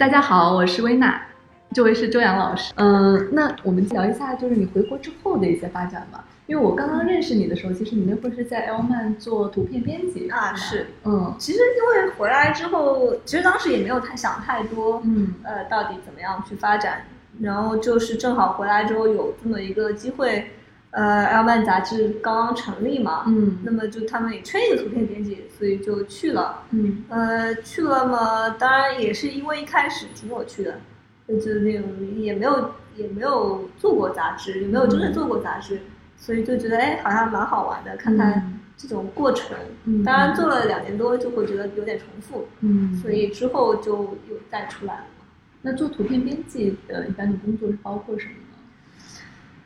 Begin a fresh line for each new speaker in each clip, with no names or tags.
大家好，我是薇娜，这位是周洋老师。嗯，那我们聊一下，就是你回国之后的一些发展吧。因为我刚刚认识你的时候，其实你那会儿是在 L 曼做图片编辑
啊，是，
嗯，
其实因为回来之后，其实当时也没有太想太多，
嗯，
呃，到底怎么样去发展，然后就是正好回来之后有这么一个机会，呃，L 曼杂志刚刚成立嘛，
嗯，
那么就他们也缺一个图片编辑，所以就去了，
嗯，
呃，去了嘛，当然也是因为一开始挺有趣的，就是那种也没有也没有做过杂志，也没有真正做过杂志。所以就觉得哎，好像蛮好玩的，看看这种过程。
嗯，
当然做了两年多，就会觉得有点重复。
嗯，
所以之后就又再出来了。
那做图片编辑的一般的工作是包括什么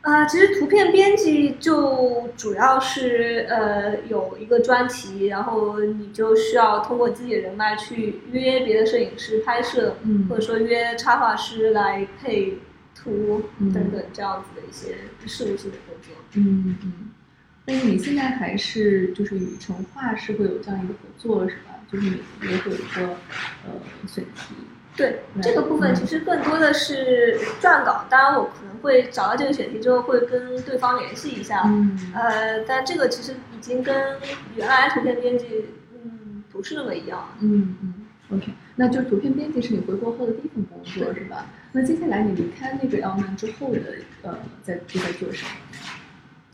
呢？
啊，其实图片编辑就主要是呃有一个专题，然后你就需要通过自己的人脉去约别的摄影师拍摄，
嗯，
或者说约插画师来配。图等等这样子的一些事务性的工作。
嗯嗯，但是你现在还是就是与成画是会有这样一个合作是吧？就是你也会有一个呃选题。
对，这个部分其实更多的是撰稿。当然，我可能会找到这个选题之后会跟对方联系一下。
嗯。
呃，但这个其实已经跟原来图片编辑嗯不是那么一样。
嗯嗯。OK，那就图片编辑是你回国后的第一份工作是吧？那接下来你离开那个 L 曼之后的呃，在就在做什么？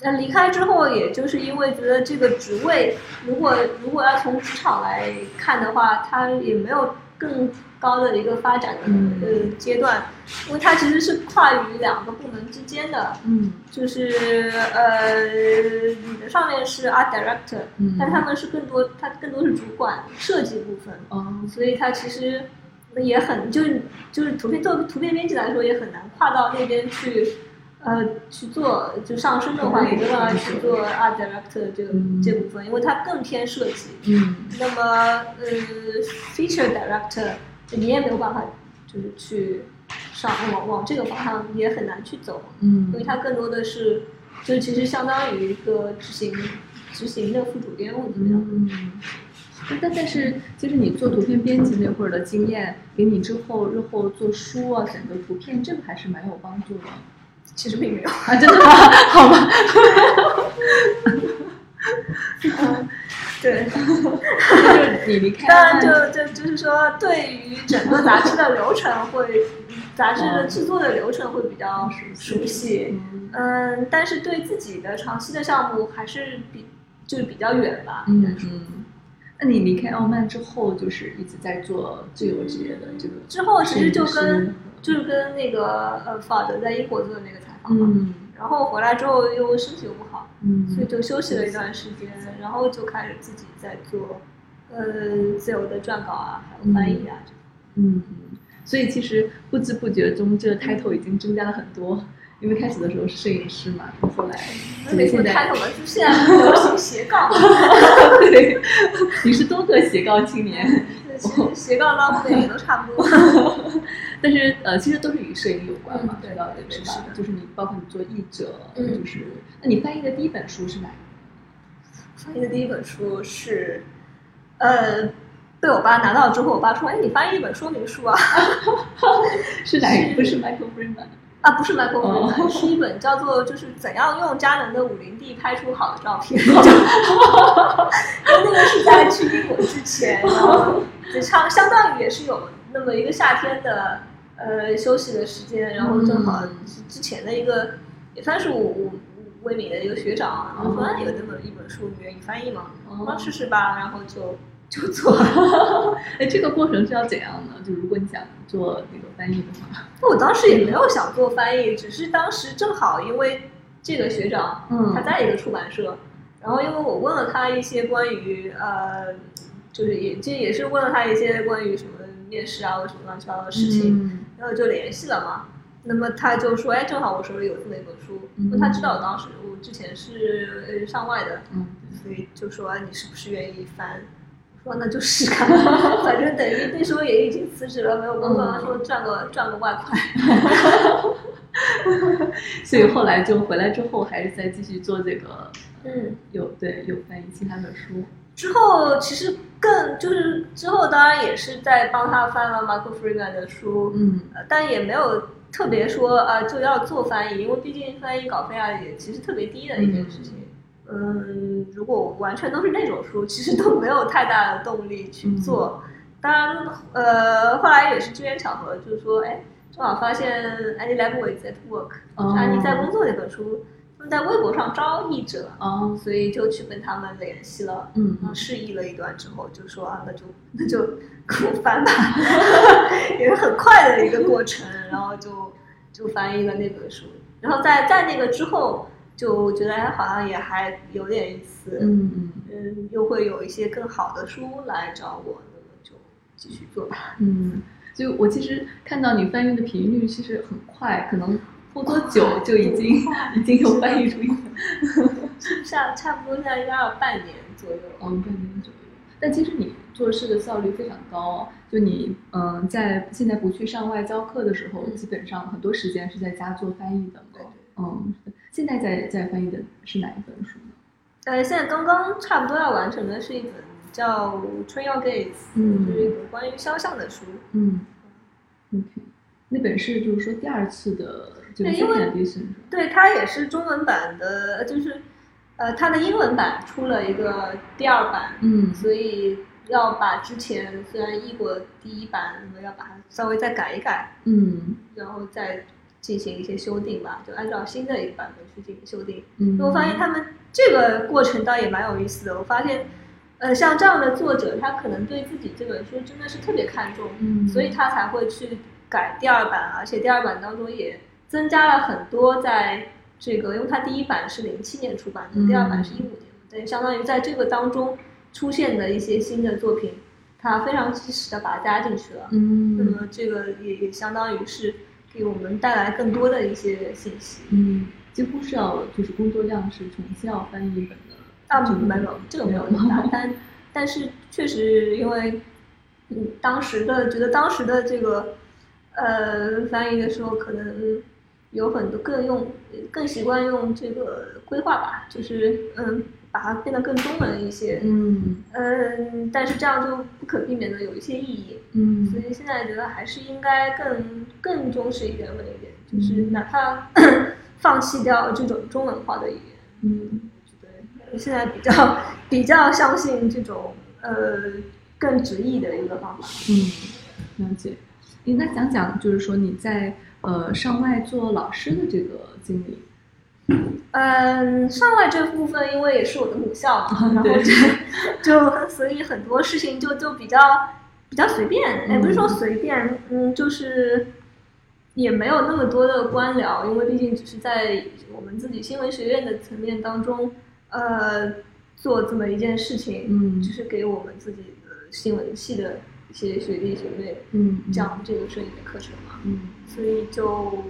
那离开之后，也就是因为觉得这个职位，如果如果要从职场来看的话，它也没有更。高的一个发展的呃阶段，因为它其实是跨于两个部门之间的，
嗯，
就是呃，你的上面是 art director，
嗯，
但他们是更多，他更多是主管设计部分，
哦，
所以他其实也很，就是就是图片做图片编辑来说也很难跨到那边去，呃，去做就上升的话，也没办法去做 art director 这个这部分，因为它更偏设计，
嗯，
那么呃，feature director。你也没有办法，就是去上往往这个方向也很难去走，
嗯，
因为它更多的是，就其实相当于一个执行执行的副主编或者怎么样。
嗯，但但是就是你做图片编辑那会儿的经验，给你之后日后做书啊选择图片，这个还是蛮有帮助的。
其实并没有。
啊，真的吗？好吧。
对，
就 是你离开，
当然就就就是说，对于整个杂志的流程会，杂志的制作的流程会比较熟悉，嗯，但是对自己的长期的项目还是比就是比较远吧。
嗯嗯，那你离开傲慢之后，就是一直在做自由职业的这个，
之后其实就跟就是跟那个呃法德在英国做的那个采访
嘛。
然后回来之后又身体又不好，
嗯，
所以就休息了一段时间，然后就开始自己在做，呃，自由的撰稿啊，还有翻译啊，
嗯嗯，所以其实不知不觉中，这个 title 已经增加了很多。因为开始的时候是摄影师嘛，后来
没
现在
title 了，就现在流行斜杠，
对，你是多个斜杠青年。
其实斜杠到后面也都差不多，
但是呃，其实都是与摄影有关嘛，
对
吧？就是你包括你做译者，
就
是那你翻译的第一本书是哪？
翻译的第一本书是，呃，被我爸拿到之后，我爸说：“哎，你翻译一本说明书啊？”
是哪一本？不是 Michael Freeman
啊，不是 Michael Freeman，是一本叫做《就是怎样用佳能的五零 D 拍出好的照片 》。那个是在去英国之前，然后。就相相当于也是有那么一个夏天的呃休息的时间，然后正好是之前的一个也算是我我微米的一个学长，然后说有那么一本书，你愿意翻译吗？我说试试吧，然后就就做。
哎，这个过程是要怎样呢？就如果你想做那个翻译的话，
那 我当时也没有想做翻译，只是当时正好因为这个学长嗯他在一个出版社，然后因为我问了他一些关于呃。就是也这也是问了他一些关于什么面试啊或什么乱七八糟的事情，然后就联系了嘛。那么他就说，哎，正好我手里有这么一本书，因为他知道我当时我之前是上外的，所以就说你是不是愿意翻？说那就试看，反正等于那时候也已经辞职了，没有工作，说赚个赚个外快。
所以后来就回来之后，还是在继续做这个，
嗯，
有对有翻译其他的书。
之后其实更就是之后当然也是在帮他翻了 Michael Freeman 的书，
嗯，
但也没有特别说啊就要做翻译，因为毕竟翻译稿费啊也其实特别低的一件事情。嗯，如果完全都是那种书，其实都没有太大的动力去做。当然，呃，后来也是机缘巧合，就是说，哎，正好发现 Annie Leibovitz at Work，就是安妮在工作那本书，他们在微博上招译者，
哦，
所以就去跟他们联系了，
嗯，
示意了一段之后，就说啊，那就那就给我翻吧，也是很快的一个过程，然后就就翻译了那本书，然后在在那个之后。就觉得哎，好像也还有点意思，
嗯嗯
嗯，又会有一些更好的书来找我，那么就继续做吧。
嗯，就我其实看到你翻译的频率其实很快，可能不多久就已经 已经有翻译出一本，
差差不多现在应该要半年左右，
嗯，半年左右。但其实你做事的效率非常高，就你嗯，在现在不去上外教课的时候，基本上很多时间是在家做翻译的，
对，
嗯。现在在在翻译的是哪一本书呢？
呃，现在刚刚差不多要完成的是一本叫《春药 Gates》，
嗯，
就是一本关于肖像的书。
嗯，OK，那本是就是说第二次的这个 edition
对，它也是中文版的，就是呃，它的英文版出了一个第二版，
嗯，
所以要把之前虽然译过第一版，那么要把它稍微再改一改，
嗯，
然后再。进行一些修订吧，就按照新的一个版本去进行修订。
嗯，
我发现他们这个过程倒也蛮有意思的。我发现，呃，像这样的作者，他可能对自己这本书真的是特别看重，
嗯，
所以他才会去改第二版，而且第二版当中也增加了很多在这个，因为它第一版是零七年出版的，第二版是一五年，等于相当于在这个当中出现的一些新的作品，它非常及时的把它加进去了。
嗯，
那么这个也也相当于是。给我们带来更多的一些信息。
嗯，几乎是要就是工作量是重新要翻译一本的。
啊，没有，这个没有那么大，但但是确实因为，嗯，当时的觉得当时的这个，呃，翻译的时候可能有很多更用更习惯用这个规划吧，就是嗯。把它变得更中文一些，
嗯
嗯，但是这样就不可避免的有一些意义，
嗯，
所以现在觉得还是应该更更重视一点、文一点，就是哪怕 放弃掉这种中文化的语言，
嗯，
对，现在比较比较相信这种呃更直译的一个方法，
嗯，了解。你那讲讲，就是说你在呃上外做老师的这个经历。
嗯，上外这部分因为也是我的母校嘛，然后就就所以很多事情就就比较比较随便，也不是说随便，嗯，就是也没有那么多的官僚，因为毕竟只是在我们自己新闻学院的层面当中，呃，做这么一件事情，
嗯，
就是给我们自己的新闻系的一些学弟学妹，
嗯，
讲这个摄影的课程嘛，
嗯，
所以就。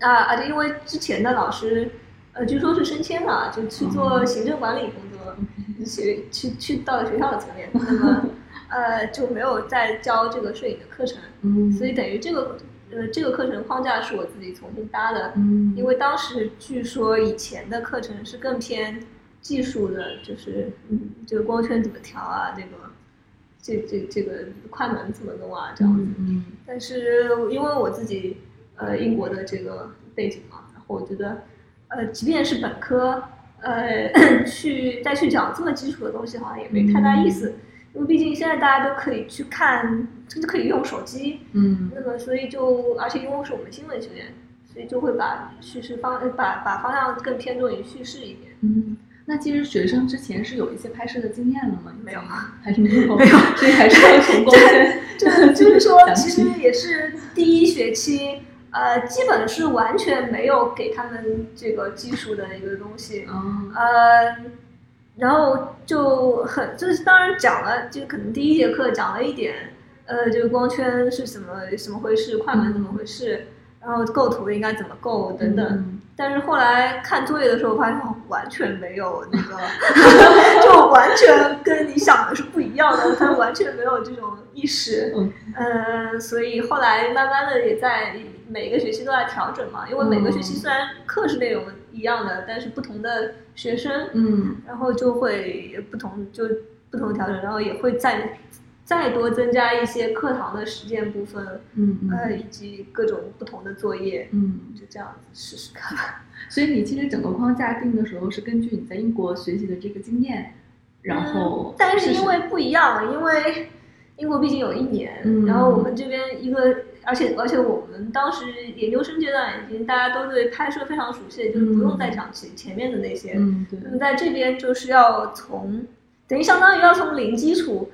啊，而且因为之前的老师，呃，据说是升迁了，就去做行政管理工作，学去去到了学校的层面，那么呃就没有再教这个摄影的课程，
嗯，
所以等于这个呃这个课程框架是我自己重新搭的，
嗯，
因为当时据说以前的课程是更偏技术的，就是嗯这个光圈怎么调啊，这个这这这个快门怎么弄啊这样子，
嗯，
但是因为我自己。呃，英国的这个背景嘛，然后我觉得，呃，即便是本科，呃，去再去讲这么基础的东西，好像也没太大意思，因为毕竟现在大家都可以去看，甚至可以用手机，
嗯，
那么所以就，而且因为是我们新闻学院，所以就会把叙事方，把把方向更偏重于叙事一点。
嗯，那其实学生之前是有一些拍摄的经验的吗？
没有吗，
还是没有，
没有，
所以还是要从光圈，
就就是说，其实也是第一学期。呃，基本是完全没有给他们这个技术的一个东西，嗯呃，然后就很就是当然讲了，就可能第一节课讲了一点，呃，这个光圈是什么什么回事，快门怎么回事，然后构图应该怎么构等等，但是后来看作业的时候发现完全没有那个，就完全跟你想的是不一样的，他完全没有这种。意识，嗯，所以后来慢慢的也在每个学期都在调整嘛，因为每个学期虽然课是内容一样的，但是不同的学生，
嗯，
然后就会不同就不同调整，然后也会再再多增加一些课堂的实践部分，
嗯
呃，以及各种不同的作业，
嗯，
就这样子试试看吧。
所以你其实整个框架定的时候是根据你在英国学习的这个经验。然后，
但是因为不一样，因为英国毕竟有一年，然后我们这边一个，而且而且我们当时研究生阶段已经大家都对拍摄非常熟悉，就是不用再讲前前面的那些。
嗯，对。
那么在这边就是要从，等于相当于要从零基础，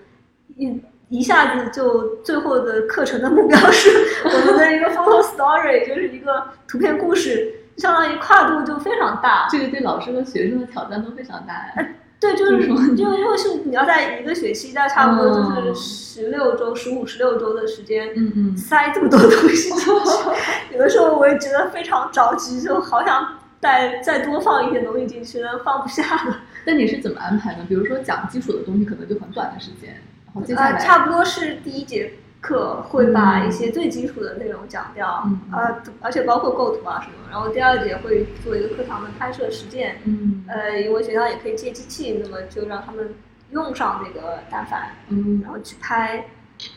一一下子就最后的课程的目标是我们的一个 photo story，就是一个图片故事，相当于跨度就非常大。
这个对老师和学生的挑战都非常大呀。
对，就是因为因为是你要在一个学期，大概差不多就是十六周、十五、十六周的时间，
嗯嗯，
塞这么多东西进去，有的时候我也觉得非常着急，就好想再再多放一些东西进去，但放不下了。
那你是怎么安排呢？比如说讲基础的东西，可能就很短的时间，然后接下来
差不多是第一节。课会把一些最基础的内容讲掉，呃，而且包括构图啊什么。然后第二节会做一个课堂的拍摄实践，
嗯，
呃，因为学校也可以借机器，那么就让他们用上那个单反，
嗯，
然后去拍，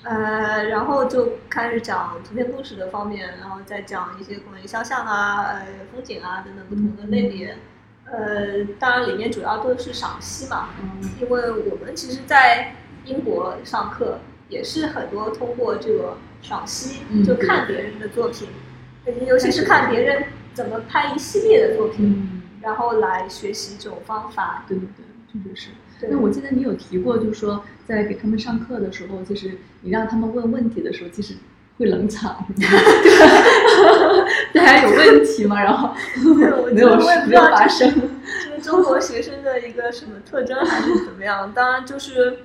呃，然后就开始讲图片故事的方面，然后再讲一些关于肖像啊、呃风景啊等等不同的类别。呃，当然里面主要都是赏析嘛，
嗯，
因为我们其实，在英国上课。也是很多通过这个赏析，就看别人的作品，尤其是看别人怎么拍一系列的作品，然后来学习这种方法。
对对对，确实是。那我记得你有提过，就是说在给他们上课的时候，就是你让他们问问题的时候，其实会冷场，大家有问题吗？然后没有没有发生，这
是中国学生的一个什么特征还是怎么样？当然就是。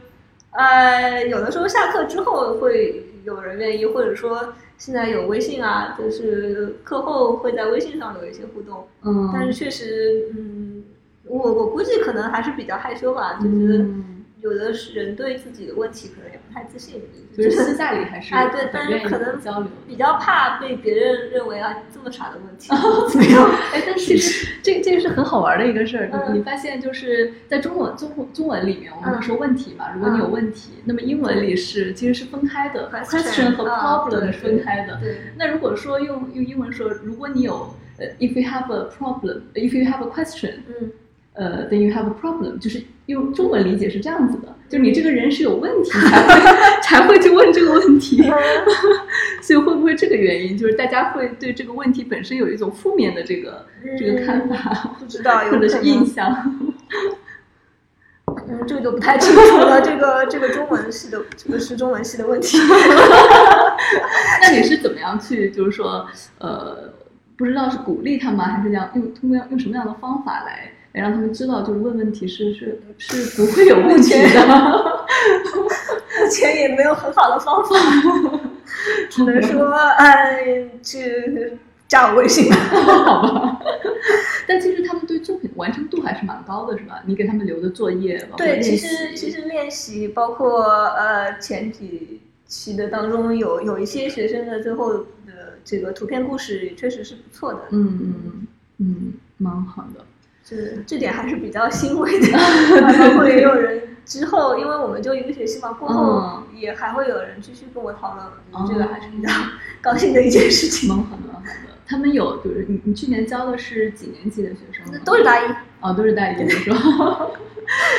呃，有的时候下课之后会有人愿意，或者说现在有微信啊，就是课后会在微信上有一些互动。
嗯，
但是确实，嗯，我我估计可能还是比较害羞吧，就是有的是人对自己的问题可能也不太自信。
就是私下里还是
哎，对，但是可能
交流
比较怕被别人认为啊这么傻的问题怎么样？
哎，但其实这这个是很好玩的一个事儿。你发现就是在中文中中文里面，我们说问题嘛，如果你有问题，那么英文里是其实是分开的，question 和 problem 是分开的。
对。
那如果说用用英文说，如果你有呃，if you have a problem，if you have a question，
嗯。
呃，then you have a problem，就是用中文理解是这样子的，就你这个人是有问题才会 才会去问这个问题，所以会不会这个原因就是大家会对这个问题本身有一种负面的这个这个看法，
不知道
或者是印象。
嗯，这个就不太清楚了。这个这个中文系的这个是中文系的问题。
那你是怎么样去就是说呃，不知道是鼓励他吗，还是样用通过用什么样的方法来？让他们知道，就是问问题是是是不会有问题的。
目前也没有很好的方法，只能说哎，去加我微信吧。
好吧。但其实他们对作品完成度还是蛮高的，是吧？你给他们留的作业，
对，其实其实练习包括呃前几期的当中有有一些学生的最后的这个图片故事确实是不错的。
嗯嗯嗯，蛮好的。
是这点还是比较欣慰的，包括也有人之后，因为我们就一个学期嘛，过后也还会有人继续跟我讨论，这个还是比较高兴的一件事情。
蛮好的，蛮好的。他们有就是你你去年教的是几年级的学生？
都是大一。
哦，都是大一，是吧？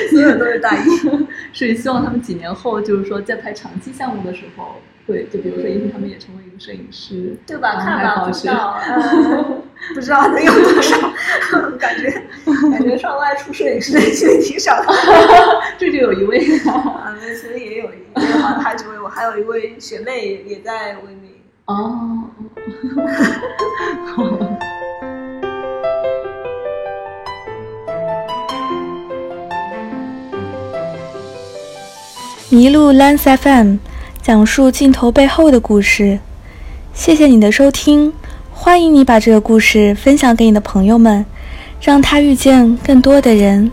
所有都是大一，
所以希望他们几年后就是说在拍长期项目的时候，会就比如说，因为他们也成为一个摄影师，
对吧？看吧，不知道，不知道能有多少，感觉感觉上外出摄影师的几率挺少的。
这就有一位
啊，那其实也有一位，好像还几位，我还有一位学妹也在维明。
哦。
麋鹿 Lens FM 讲述镜头背后的故事。谢谢你的收听，欢迎你把这个故事分享给你的朋友们，让他遇见更多的人。